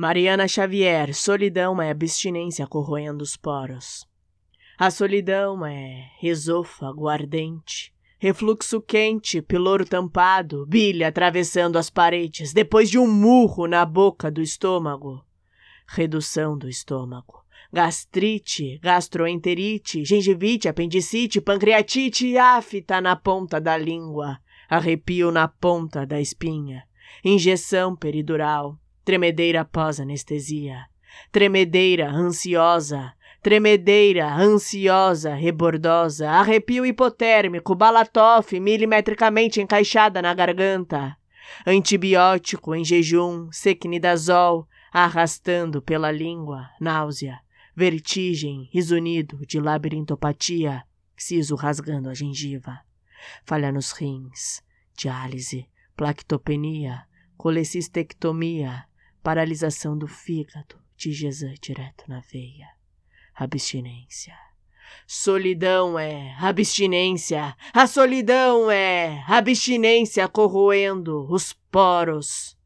Mariana Xavier, solidão é abstinência corroendo os poros. A solidão é esôfago ardente, refluxo quente, pilouro tampado, bilha atravessando as paredes, depois de um murro na boca do estômago. Redução do estômago. Gastrite, gastroenterite, gengivite, apendicite, pancreatite e afta na ponta da língua, arrepio na ponta da espinha, injeção peridural, tremedeira pós-anestesia, tremedeira ansiosa, tremedeira ansiosa, rebordosa, arrepio hipotérmico, balatofe milimetricamente encaixada na garganta, antibiótico em jejum, sequinidazol, arrastando pela língua, náusea, vertigem, risonido de labirintopatia, siso rasgando a gengiva, falha nos rins, diálise, plaquetopenia, colecistectomia, paralisação do fígado, tigesã direto na veia, abstinência. Solidão é abstinência, a solidão é abstinência corroendo os poros